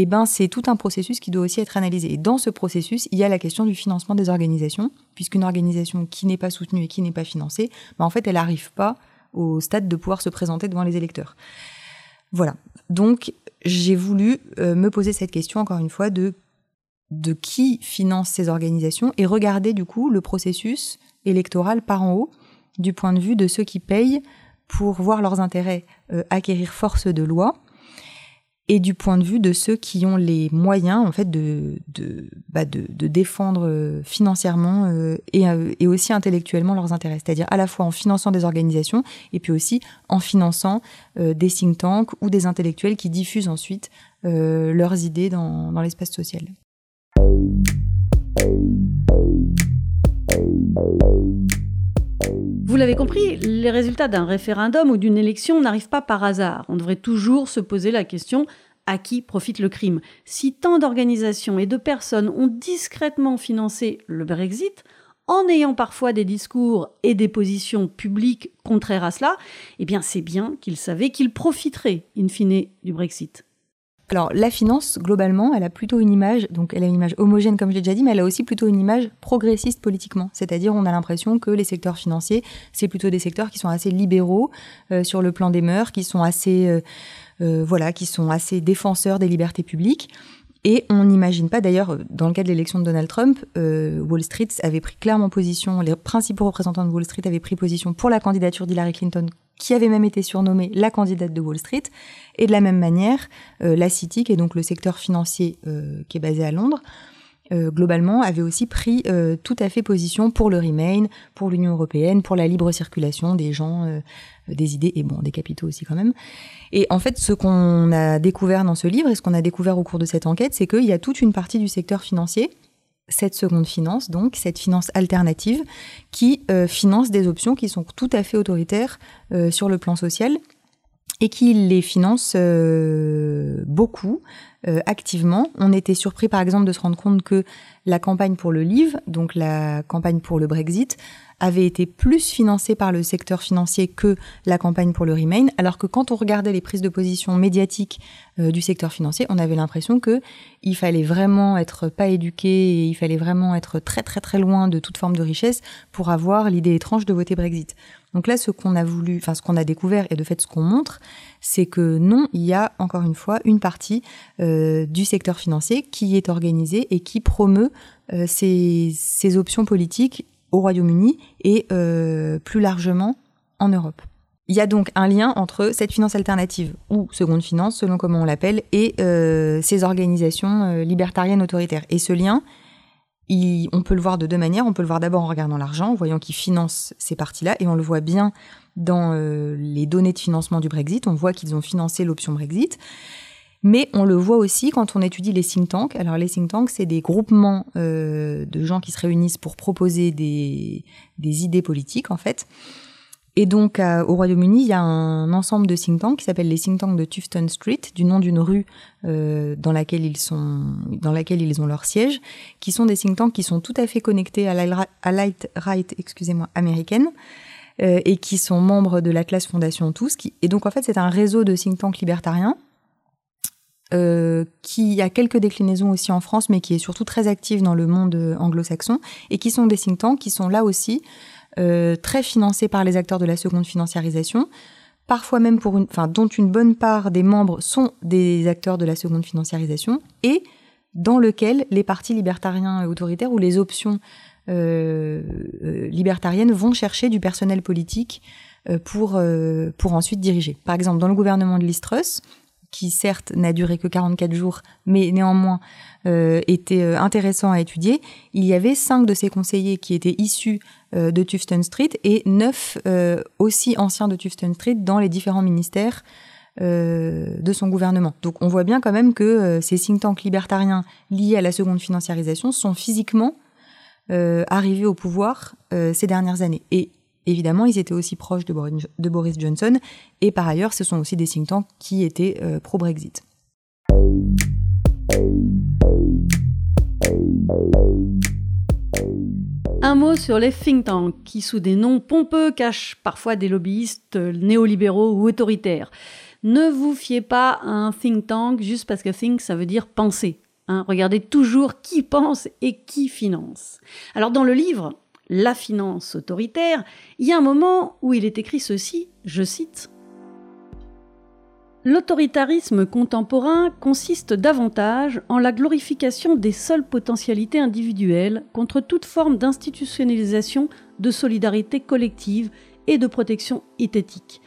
eh ben c'est tout un processus qui doit aussi être analysé. Et dans ce processus, il y a la question du financement des organisations, puisqu'une organisation qui n'est pas soutenue et qui n'est pas financée, ben en fait, elle n'arrive pas au stade de pouvoir se présenter devant les électeurs. Voilà. Donc, j'ai voulu euh, me poser cette question, encore une fois, de, de qui finance ces organisations et regarder, du coup, le processus électoral par en haut, du point de vue de ceux qui payent pour voir leurs intérêts euh, acquérir force de loi et du point de vue de ceux qui ont les moyens en fait de de, bah de, défendre euh, financièrement euh, et, euh, et, aussi intellectuellement leurs intérêts, c'est-à-dire à la fois en finançant des organisations et puis aussi en finançant des think tanks ou des intellectuels qui diffusent ensuite leurs idées dans, dans l'espace social. Vous l'avez compris, les résultats d'un référendum ou d'une élection n'arrivent pas par hasard. On devrait toujours se poser la question à qui profite le crime? Si tant d'organisations et de personnes ont discrètement financé le Brexit, en ayant parfois des discours et des positions publiques contraires à cela, eh bien c'est bien qu'il savait qu'il profiterait, in fine, du Brexit. Alors la finance, globalement, elle a plutôt une image, donc elle a une image homogène comme je l'ai déjà dit, mais elle a aussi plutôt une image progressiste politiquement. C'est-à-dire on a l'impression que les secteurs financiers, c'est plutôt des secteurs qui sont assez libéraux euh, sur le plan des mœurs, qui sont assez, euh, euh, voilà, qui sont assez défenseurs des libertés publiques. Et on n'imagine pas, d'ailleurs, dans le cas de l'élection de Donald Trump, Wall Street avait pris clairement position, les principaux représentants de Wall Street avaient pris position pour la candidature d'Hillary Clinton qui avait même été surnommée la candidate de Wall Street. Et de la même manière, euh, la City, qui est donc le secteur financier euh, qui est basé à Londres, euh, globalement avait aussi pris tout à fait position pour le Remain, pour l'Union européenne, pour la libre circulation des gens, des idées et bon des capitaux aussi quand même. Et en fait, ce qu'on a découvert dans ce livre et ce qu'on a découvert au cours de cette enquête, c'est qu'il y a toute une partie du secteur financier cette seconde finance, donc cette finance alternative, qui euh, finance des options qui sont tout à fait autoritaires euh, sur le plan social et qui les finance euh, beaucoup, activement. On était surpris par exemple de se rendre compte que la campagne pour le livre, donc la campagne pour le Brexit, avait été plus financée par le secteur financier que la campagne pour le Remain, alors que quand on regardait les prises de position médiatiques euh, du secteur financier, on avait l'impression que il fallait vraiment être pas éduqué et il fallait vraiment être très très très loin de toute forme de richesse pour avoir l'idée étrange de voter Brexit. Donc là, ce qu'on a voulu, enfin ce qu'on a découvert et de fait ce qu'on montre, c'est que non, il y a encore une fois une partie euh, du secteur financier qui est organisée et qui promeut euh, ces, options politiques au Royaume-Uni et euh, plus largement en Europe. Il y a donc un lien entre cette finance alternative ou seconde finance, selon comment on l'appelle, et ces organisations libertariennes autoritaires. Et ce lien, on peut le voir de deux manières. On peut le voir d'abord en regardant l'argent, en voyant qu'ils financent ces parties-là, et on le voit bien dans les données de financement du Brexit. On voit qu'ils ont financé l'option Brexit. Mais on le voit aussi quand on étudie les think tanks. Alors les think tanks, c'est des groupements euh, de gens qui se réunissent pour proposer des, des idées politiques en fait. Et donc au Royaume-Uni, il y a un ensemble de think tanks qui s'appelle les think tanks de Tufton Street, du nom d'une rue euh, dans laquelle ils sont, dans laquelle ils ont leur siège, qui sont des think tanks qui sont tout à fait connectés à l'alt-right, excusez-moi, américaine. Euh, et qui sont membres de l'Atlas Fondation tous. Et donc en fait, c'est un réseau de think tanks libertariens euh, qui a quelques déclinaisons aussi en France, mais qui est surtout très active dans le monde anglo-saxon, et qui sont des think tanks qui sont là aussi euh, très financés par les acteurs de la seconde financiarisation, parfois même pour une, enfin, dont une bonne part des membres sont des acteurs de la seconde financiarisation, et dans lequel les partis libertariens autoritaires ou les options euh, libertariennes vont chercher du personnel politique pour, pour ensuite diriger. Par exemple, dans le gouvernement de Listrus, qui certes n'a duré que 44 jours, mais néanmoins euh, était euh, intéressant à étudier, il y avait cinq de ces conseillers qui étaient issus euh, de Tufton Street et neuf aussi anciens de Tufton Street dans les différents ministères de son gouvernement. Donc on voit bien quand même que ces think tanks libertariens liés à la seconde financiarisation sont physiquement arrivés au pouvoir ces dernières années. Évidemment, ils étaient aussi proches de Boris, Johnson, et par ailleurs, ce sont aussi des think tanks qui étaient euh, pro-Brexit. Un mot sur les think tanks, qui sous des noms pompeux cachent parfois des lobbyistes néolibéraux ou autoritaires. Ne vous fiez pas à un think tank juste parce que think ça veut dire penser. Hein. regardez toujours qui pense et qui finance. Alors dans le livre, la finance autoritaire, il y a un moment où il est écrit ceci, je cite L'autoritarisme contemporain consiste davantage en la glorification des seules potentialités individuelles contre toute forme d'institutionnalisation de solidarité collective et de protection hythétique.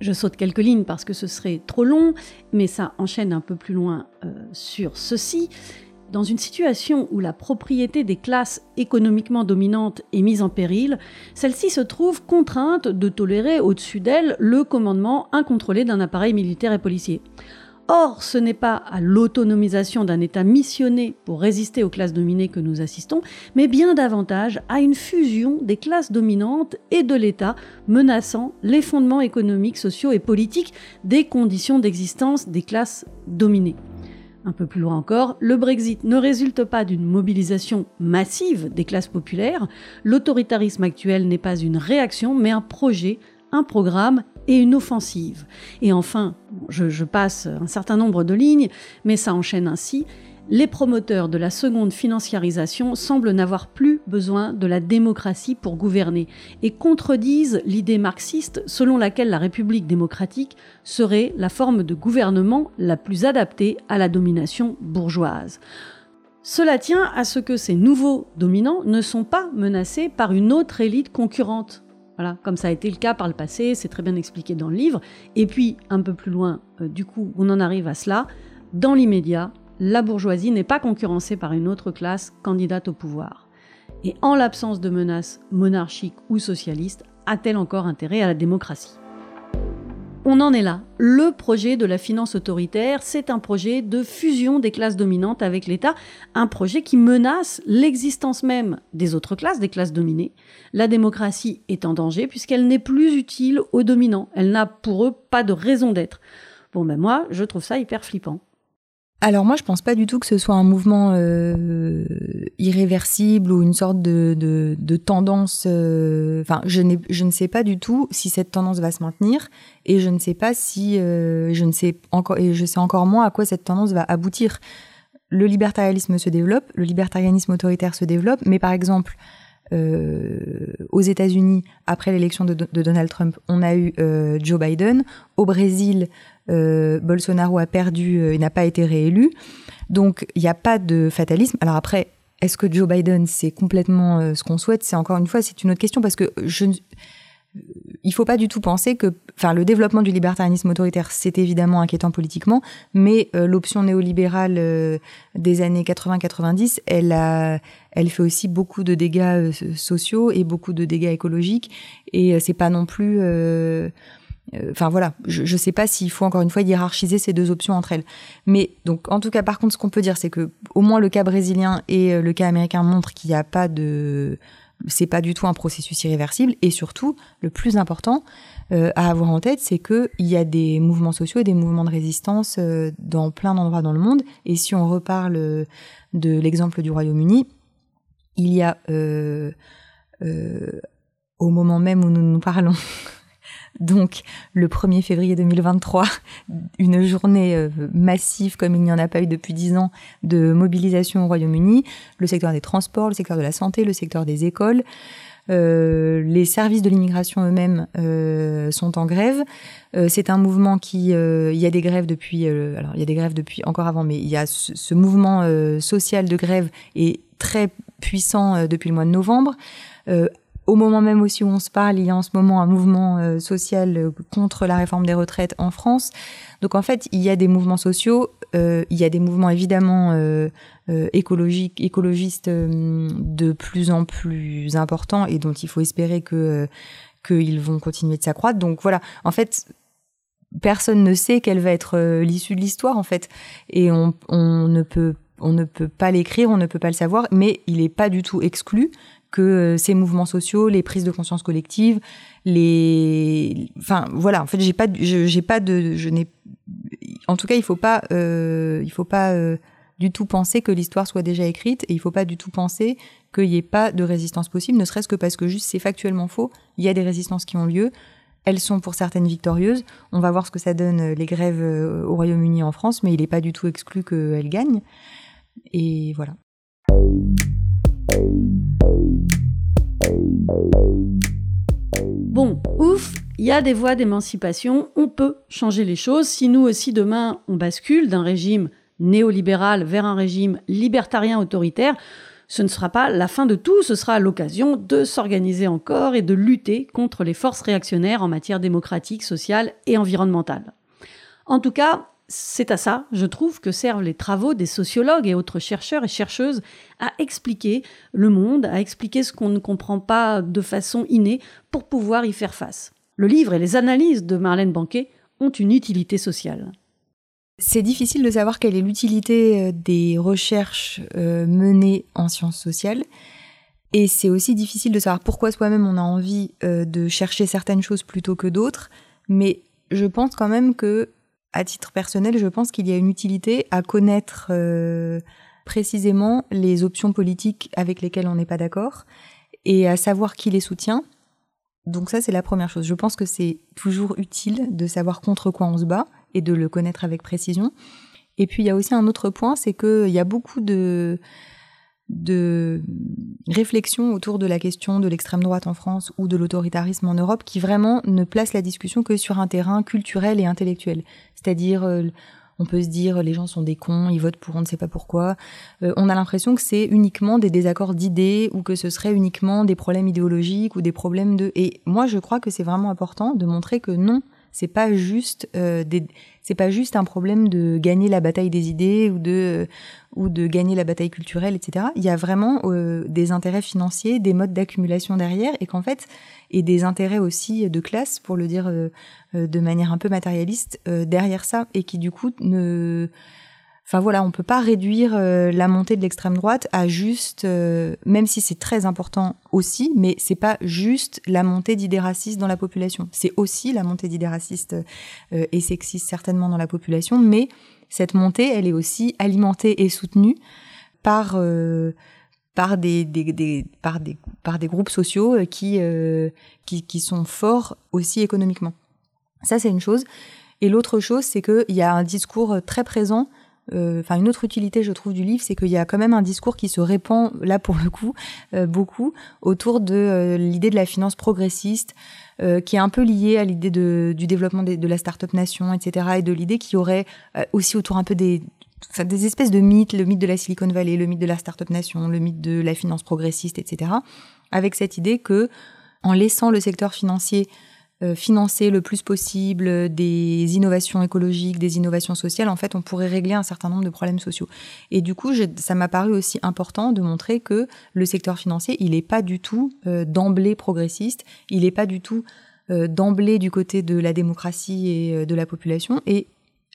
Je saute quelques lignes parce que ce serait trop long, mais ça enchaîne un peu plus loin euh, sur ceci. Dans une situation où la propriété des classes économiquement dominantes est mise en péril, celle-ci se trouve contrainte de tolérer au-dessus d'elle le commandement incontrôlé d'un appareil militaire et policier. Or, ce n'est pas à l'autonomisation d'un État missionné pour résister aux classes dominées que nous assistons, mais bien davantage à une fusion des classes dominantes et de l'État menaçant les fondements économiques, sociaux et politiques des conditions d'existence des classes dominées. Un peu plus loin encore, le Brexit ne résulte pas d'une mobilisation massive des classes populaires, l'autoritarisme actuel n'est pas une réaction mais un projet, un programme et une offensive. Et enfin, je, passe un certain nombre de lignes, mais ça enchaîne ainsi, les promoteurs de la seconde financiarisation semblent n'avoir plus besoin de la démocratie pour gouverner et contredisent l'idée marxiste selon laquelle la République démocratique serait la forme de gouvernement la plus adaptée à la domination bourgeoise. Cela tient à ce que ces nouveaux dominants ne sont pas menacés par une autre élite concurrente. Voilà, comme ça a été le cas par le passé, c'est très bien expliqué dans le livre. Et puis, un peu plus loin, euh, du coup, on en arrive à cela. Dans l'immédiat, la bourgeoisie n'est pas concurrencée par une autre classe candidate au pouvoir. Et en l'absence de menaces monarchiques ou socialistes, a-t-elle encore intérêt à la démocratie? On en est là. Le projet de la finance autoritaire, c'est un projet de fusion des classes dominantes avec l'État, un projet qui menace l'existence même des autres classes, des classes dominées. La démocratie est en danger puisqu'elle n'est plus utile aux dominants. Elle n'a pour eux pas de raison d'être. Bon ben moi, je trouve ça hyper flippant. Alors moi, je pense pas du tout que ce soit un mouvement euh, irréversible ou une sorte de, de, tendance. Euh, enfin, je, je ne sais pas du tout si cette tendance va se maintenir, et je ne sais pas si euh, je ne sais encore et je sais encore moins à quoi cette tendance va aboutir. Le libertarianisme se développe, le libertarianisme autoritaire se développe, mais par exemple. aux États-Unis, après l'élection de, de, Donald Trump, on a eu Joe Biden. Au Brésil, euh, Bolsonaro a perdu et euh, n'a pas été réélu. Donc il n'y a pas de fatalisme. Alors après, est-ce que Joe Biden c'est complètement euh, ce qu'on souhaite? C'est encore une fois c'est une autre question parce que je il faut pas du tout penser que, enfin, le développement du libertarianisme autoritaire, c'est évidemment inquiétant politiquement, mais l'option néolibérale des années 80-90, elle a, elle fait aussi beaucoup de dégâts sociaux et beaucoup de dégâts écologiques, et c'est pas non plus euh, enfin voilà, je ne sais pas s'il faut encore une fois hiérarchiser ces deux options entre elles. Mais donc en tout cas, par contre, ce qu'on peut dire, c'est que au moins le cas brésilien et euh, le cas américain montrent qu'il n'y a pas de, c'est pas du tout un processus irréversible. Et surtout, le plus important euh, à avoir en tête, c'est que il y a des mouvements sociaux et des mouvements de résistance dans plein d'endroits dans le monde. Et si on reparle de l'exemple du Royaume-Uni, il y a au moment même où nous nous parlons donc le 1er février 2023, une journée euh, massive comme il n'y en a pas eu depuis dix ans de mobilisation au Royaume-Uni, le secteur des transports, le secteur de la santé, le secteur des écoles. Euh, les services de l'immigration eux-mêmes euh, sont en grève. c'est un mouvement qui, il y a des grèves depuis, alors il y a des grèves depuis encore avant, mais il y a ce mouvement social de grève est très puissant depuis le mois de novembre au moment même aussi où on se parle, il y a en ce moment un mouvement euh, social euh, contre la réforme des retraites en France. Donc en fait, il y a des mouvements sociaux, euh, il y a des mouvements évidemment écologiques, écologistes de plus en plus importants et dont il faut espérer que qu'ils vont continuer de s'accroître. Donc voilà, en fait, personne ne sait quelle va être l'issue de l'histoire en fait, et on, ne peut on ne peut pas l'écrire, on ne peut pas le savoir, mais il n'est pas du tout exclu que euh, ces mouvements sociaux, les prises de conscience collectives, les, enfin voilà. En fait, j'ai pas, j'ai pas de, je n'ai, en tout cas, il faut pas, euh, il faut pas euh, du tout penser que l'histoire soit déjà écrite et il faut pas du tout penser qu'il n'y ait pas de résistance possible, ne serait-ce que parce que juste c'est factuellement faux. Il y a des résistances qui ont lieu. Elles sont pour certaines victorieuses. On va voir ce que ça donne les grèves au Royaume-Uni en France, mais il n'est pas du tout exclu qu'elles gagnent. Et voilà. Bon, ouf, il y a des voies d'émancipation, on peut changer les choses. Si nous aussi demain on bascule d'un régime néolibéral vers un régime libertarien autoritaire, ce ne sera pas la fin de tout, ce sera l'occasion de s'organiser encore et de lutter contre les forces réactionnaires en matière démocratique, sociale et environnementale. En tout cas, c'est à ça, je trouve, que servent les travaux des sociologues et autres chercheurs et chercheuses à expliquer le monde, à expliquer ce qu'on ne comprend pas de façon innée pour pouvoir y faire face. Le livre et les analyses de Marlène Banquet ont une utilité sociale. C'est difficile de savoir quelle est l'utilité euh, des recherches euh, menées en sciences sociales. Et c'est aussi difficile de savoir pourquoi soi-même on a envie euh, de chercher certaines choses plutôt que d'autres. Mais je pense quand même que à titre personnel, je pense qu'il y a une utilité à connaître précisément les options politiques avec lesquelles on n'est pas d'accord et à savoir qui les soutient. Donc ça, c'est la première chose. Je pense que c'est toujours utile de savoir contre quoi on se bat et de le connaître avec précision. Et puis il y a aussi un autre point, c'est qu'il y a beaucoup de de réflexion autour de la question de l'extrême droite en France ou de l'autoritarisme en Europe qui vraiment ne place la discussion que sur un terrain culturel et intellectuel. C'est-à-dire, euh, on peut se dire les gens sont des cons, ils votent pour on ne sait pas pourquoi. Euh, on a l'impression que c'est uniquement des désaccords d'idées ou que ce serait uniquement des problèmes idéologiques ou des problèmes de. Et moi, je crois que c'est vraiment important de montrer que non, c'est pas juste euh, c'est pas juste un problème de gagner la bataille des idées ou de ou de gagner la bataille culturelle, etc. Il y a vraiment euh, des intérêts financiers, des modes d'accumulation derrière, et qu'en fait, et des intérêts aussi de classe, pour le dire euh, de manière un peu matérialiste, derrière ça, et qui du coup ne Enfin voilà, on peut pas réduire euh, la montée de l'extrême droite à juste, euh, même si c'est très important aussi, mais c'est pas juste la montée d'idées racistes dans la population. C'est aussi la montée d'idées racistes euh, et sexistes certainement dans la population, mais cette montée, elle est aussi alimentée et soutenue par par des, par des par des groupes sociaux qui, qui qui sont forts aussi économiquement. Ça c'est une chose. Et l'autre chose, c'est qu'il y a un discours très présent euh, enfin une autre utilité je trouve du livre, c'est qu'il y a quand même un discours qui se répand là pour le coup euh, beaucoup autour de euh, l'idée de la finance progressiste, qui est un peu liée à l'idée du développement de, la start-up nation, etc. et de l'idée qu'il y aurait aussi autour un peu des des espèces de mythes, le mythe de la Silicon Valley, le mythe de la start-up nation, le mythe de la finance progressiste, etc. Avec cette idée que, en laissant le secteur financier financer le plus possible des innovations écologiques, des innovations sociales, en fait, on pourrait régler un certain nombre de problèmes sociaux. Et du coup, ça m'a paru aussi important de montrer que le secteur financier, il n'est pas du tout euh, d'emblée progressiste, il n'est pas du tout euh, d'emblée du côté de la démocratie et de la population.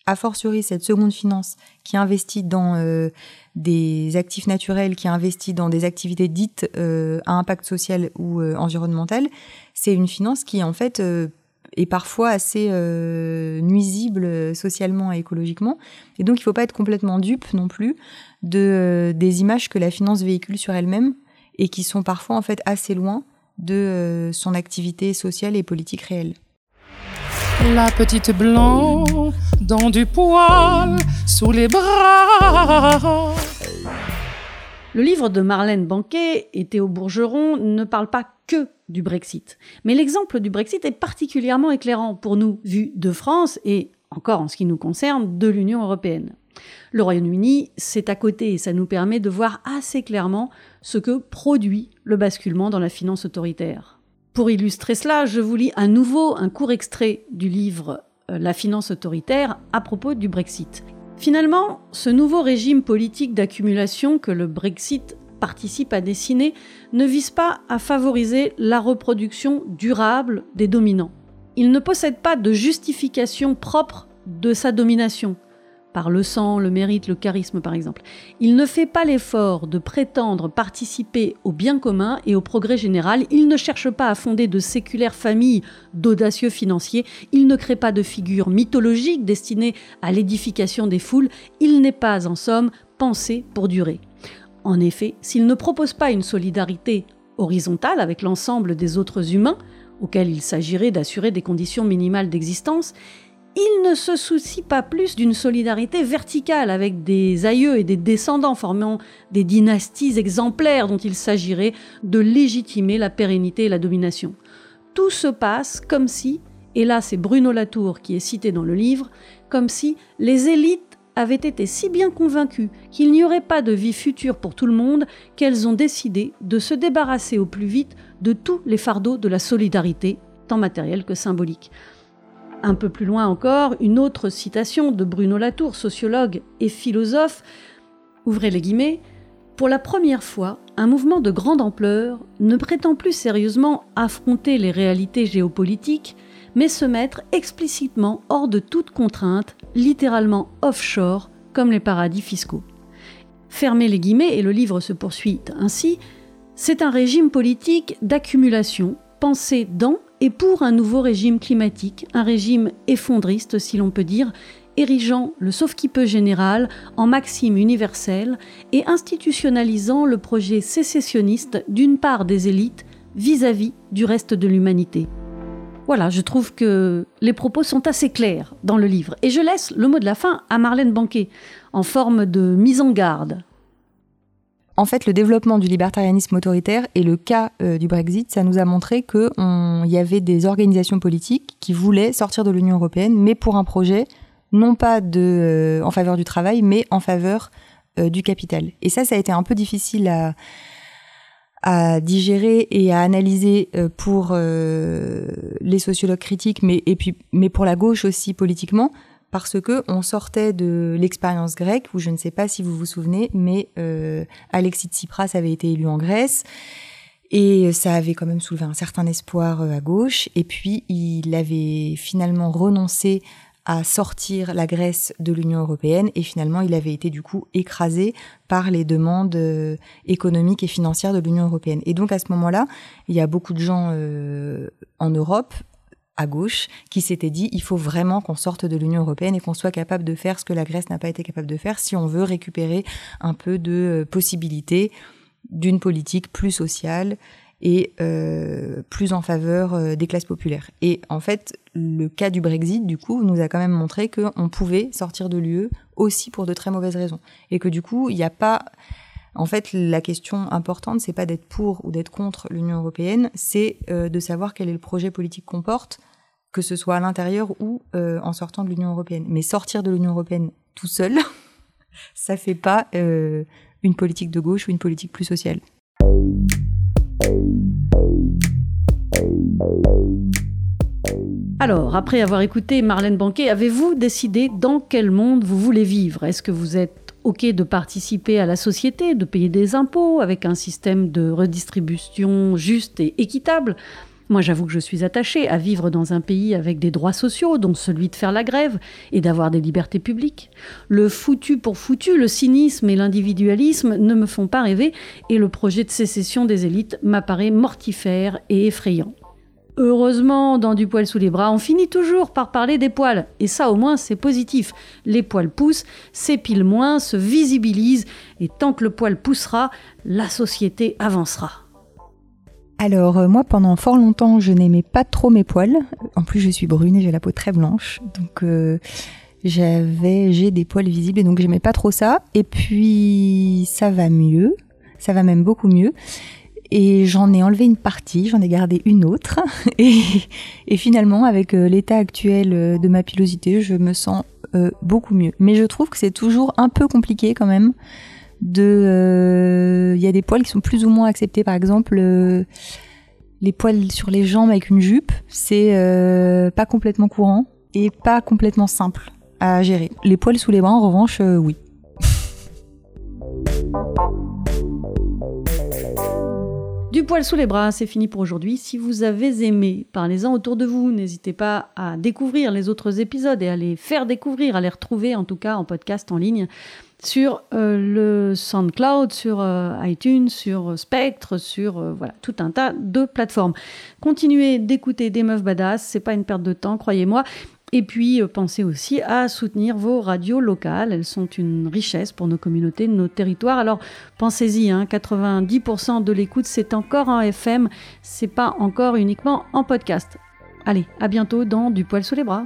A fortiori cette seconde finance qui investit dans euh, des actifs naturels, qui investit dans des activités dites euh, à impact social ou euh, environnemental, c'est une finance qui en fait est parfois assez nuisible socialement et écologiquement. Et donc il ne faut pas être complètement dupe non plus de des images que la finance véhicule sur elle-même et qui sont parfois en fait assez loin de son activité sociale et politique réelle. La petite blanc dans du poil sous les bras. Le livre de Marlène Banquet et Théo Bourgeron ne parle pas que du Brexit. Mais l'exemple du Brexit est particulièrement éclairant pour nous, vu de France et, encore en ce qui nous concerne, de l'Union européenne. Le Royaume-Uni, c'est à côté et ça nous permet de voir assez clairement ce que produit le basculement dans la finance autoritaire. Pour illustrer cela, je vous lis à nouveau un court extrait du livre euh, La finance autoritaire à propos du Brexit. Finalement, ce nouveau régime politique d'accumulation que le Brexit participe à dessiner ne vise pas à favoriser la reproduction durable des dominants. Il ne possède pas de justification propre de sa domination par le sang, le mérite, le charisme par exemple. Il ne fait pas l'effort de prétendre participer au bien commun et au progrès général, il ne cherche pas à fonder de séculaires familles d'audacieux financiers, il ne crée pas de figures mythologiques destinées à l'édification des foules, il n'est pas en somme pensé pour durer. En effet, s'il ne propose pas une solidarité horizontale avec l'ensemble des autres humains, auxquels il s'agirait d'assurer des conditions minimales d'existence, il ne se soucie pas plus d'une solidarité verticale avec des aïeux et des descendants formant des dynasties exemplaires dont il s'agirait de légitimer la pérennité et la domination. Tout se passe comme si, et là c'est Bruno Latour qui est cité dans le livre, comme si les élites avaient été si bien convaincues qu'il n'y aurait pas de vie future pour tout le monde qu'elles ont décidé de se débarrasser au plus vite de tous les fardeaux de la solidarité, tant matérielle que symbolique. Un peu plus loin encore, une autre citation de Bruno Latour, sociologue et philosophe, ouvrez les guillemets, pour la première fois, un mouvement de grande ampleur ne prétend plus sérieusement affronter les réalités géopolitiques, mais se mettre explicitement hors de toute contrainte, littéralement offshore, comme les paradis fiscaux. Fermez les guillemets et le livre se poursuit ainsi, c'est un régime politique d'accumulation pensé dans et pour un nouveau régime climatique, un régime effondriste si l'on peut dire, érigeant le sauf-qui-peut général en maxime universelle et institutionnalisant le projet sécessionniste d'une part des élites vis-à-vis du reste de l'humanité. Voilà, je trouve que les propos sont assez clairs dans le livre. Et je laisse le mot de la fin à Marlène Banquet, en forme de mise en garde. En fait, le développement du libertarianisme autoritaire et le cas euh, du Brexit, ça nous a montré qu'il y avait des organisations politiques qui voulaient sortir de l'Union européenne, mais pour un projet non pas euh, en faveur du travail, mais en faveur euh, du capital. Et ça, ça a été un peu difficile à, digérer et à analyser pour les sociologues critiques, mais pour la gauche aussi politiquement, parce que on sortait de l'expérience grecque où je ne sais pas si vous vous souvenez, mais euh, Alexis Tsipras avait été élu en Grèce. Et ça avait quand même soulevé un certain espoir à gauche. Et puis, il avait finalement renoncé à sortir la Grèce de l'Union européenne et finalement il avait été du coup écrasé par les demandes euh, économiques et financières de l'Union européenne. Et donc à ce moment-là, il y a beaucoup de gens euh, en Europe à gauche qui s'étaient dit il faut vraiment qu'on sorte de l'Union européenne et qu'on soit capable de faire ce que la Grèce n'a pas été capable de faire si on veut récupérer un peu de euh, possibilités d'une politique plus sociale et euh, plus en faveur euh, des classes populaires. Et en fait, le cas du Brexit, du coup, nous a quand même montré qu'on pouvait sortir de l'UE aussi pour de très mauvaises raisons. Et que du coup, il n'y a pas... En fait, la question importante, c'est pas d'être pour ou d'être contre l'Union européenne, c'est euh, de savoir quel est le projet politique qu'on porte, que ce soit à l'intérieur ou euh, en sortant de l'Union européenne. Mais sortir de l'Union européenne tout seul, ça fait pas euh, une politique de gauche ou une politique plus sociale. Alors, après avoir écouté Marlène Banquet, avez-vous décidé dans quel monde vous voulez vivre? Est-ce que vous êtes OK de participer à la société, de payer des impôts avec un système de redistribution juste et équitable? Moi, j'avoue que je suis attachée à vivre dans un pays avec des droits sociaux, dont celui de faire la grève et d'avoir des libertés publiques. Le foutu pour foutu, le cynisme et l'individualisme ne me font pas rêver et le projet de sécession des élites m'apparaît mortifère et effrayant. Heureusement, dans du poil sous les bras, on finit toujours par parler des poils. Et ça, au moins, c'est positif. Les poils poussent, s'épilent moins, se visibilisent. Et tant que le poil poussera, la société avancera. Alors euh, moi pendant fort longtemps je n'aimais pas trop mes poils. En plus je suis brune et j'ai la peau très blanche, donc euh, j'avais j'ai des poils visibles et donc j'aimais pas trop ça. Et puis ça va mieux, ça va même beaucoup mieux. Et j'en ai enlevé une partie, j'en ai gardé une autre. Et, et finalement, avec euh, l'état actuel de ma pilosité, je me sens beaucoup mieux. Mais je trouve que c'est toujours un peu compliqué quand même. De, il y a des poils qui sont plus ou moins acceptés. Par exemple, les poils sur les jambes avec une jupe, c'est pas complètement courant et pas complètement simple à gérer. Les poils sous les bras, en revanche, oui. Du poil sous les bras, c'est fini pour aujourd'hui. Si vous avez aimé, parlez-en autour de vous. N'hésitez pas à découvrir les autres épisodes et à les faire découvrir, à les retrouver en tout cas en podcast en ligne sur euh, le SoundCloud, sur euh, iTunes, sur Spectre, sur euh, voilà tout un tas de plateformes. Continuez d'écouter des meufs badass, c'est pas une perte de temps, croyez-moi. Et puis, euh, pensez aussi à soutenir vos radios locales. Elles sont une richesse pour nos communautés, nos territoires. Alors, pensez-y, hein, 90% de l'écoute, c'est encore en FM, c'est pas encore uniquement en podcast. Allez, à bientôt dans Du poil sous les bras.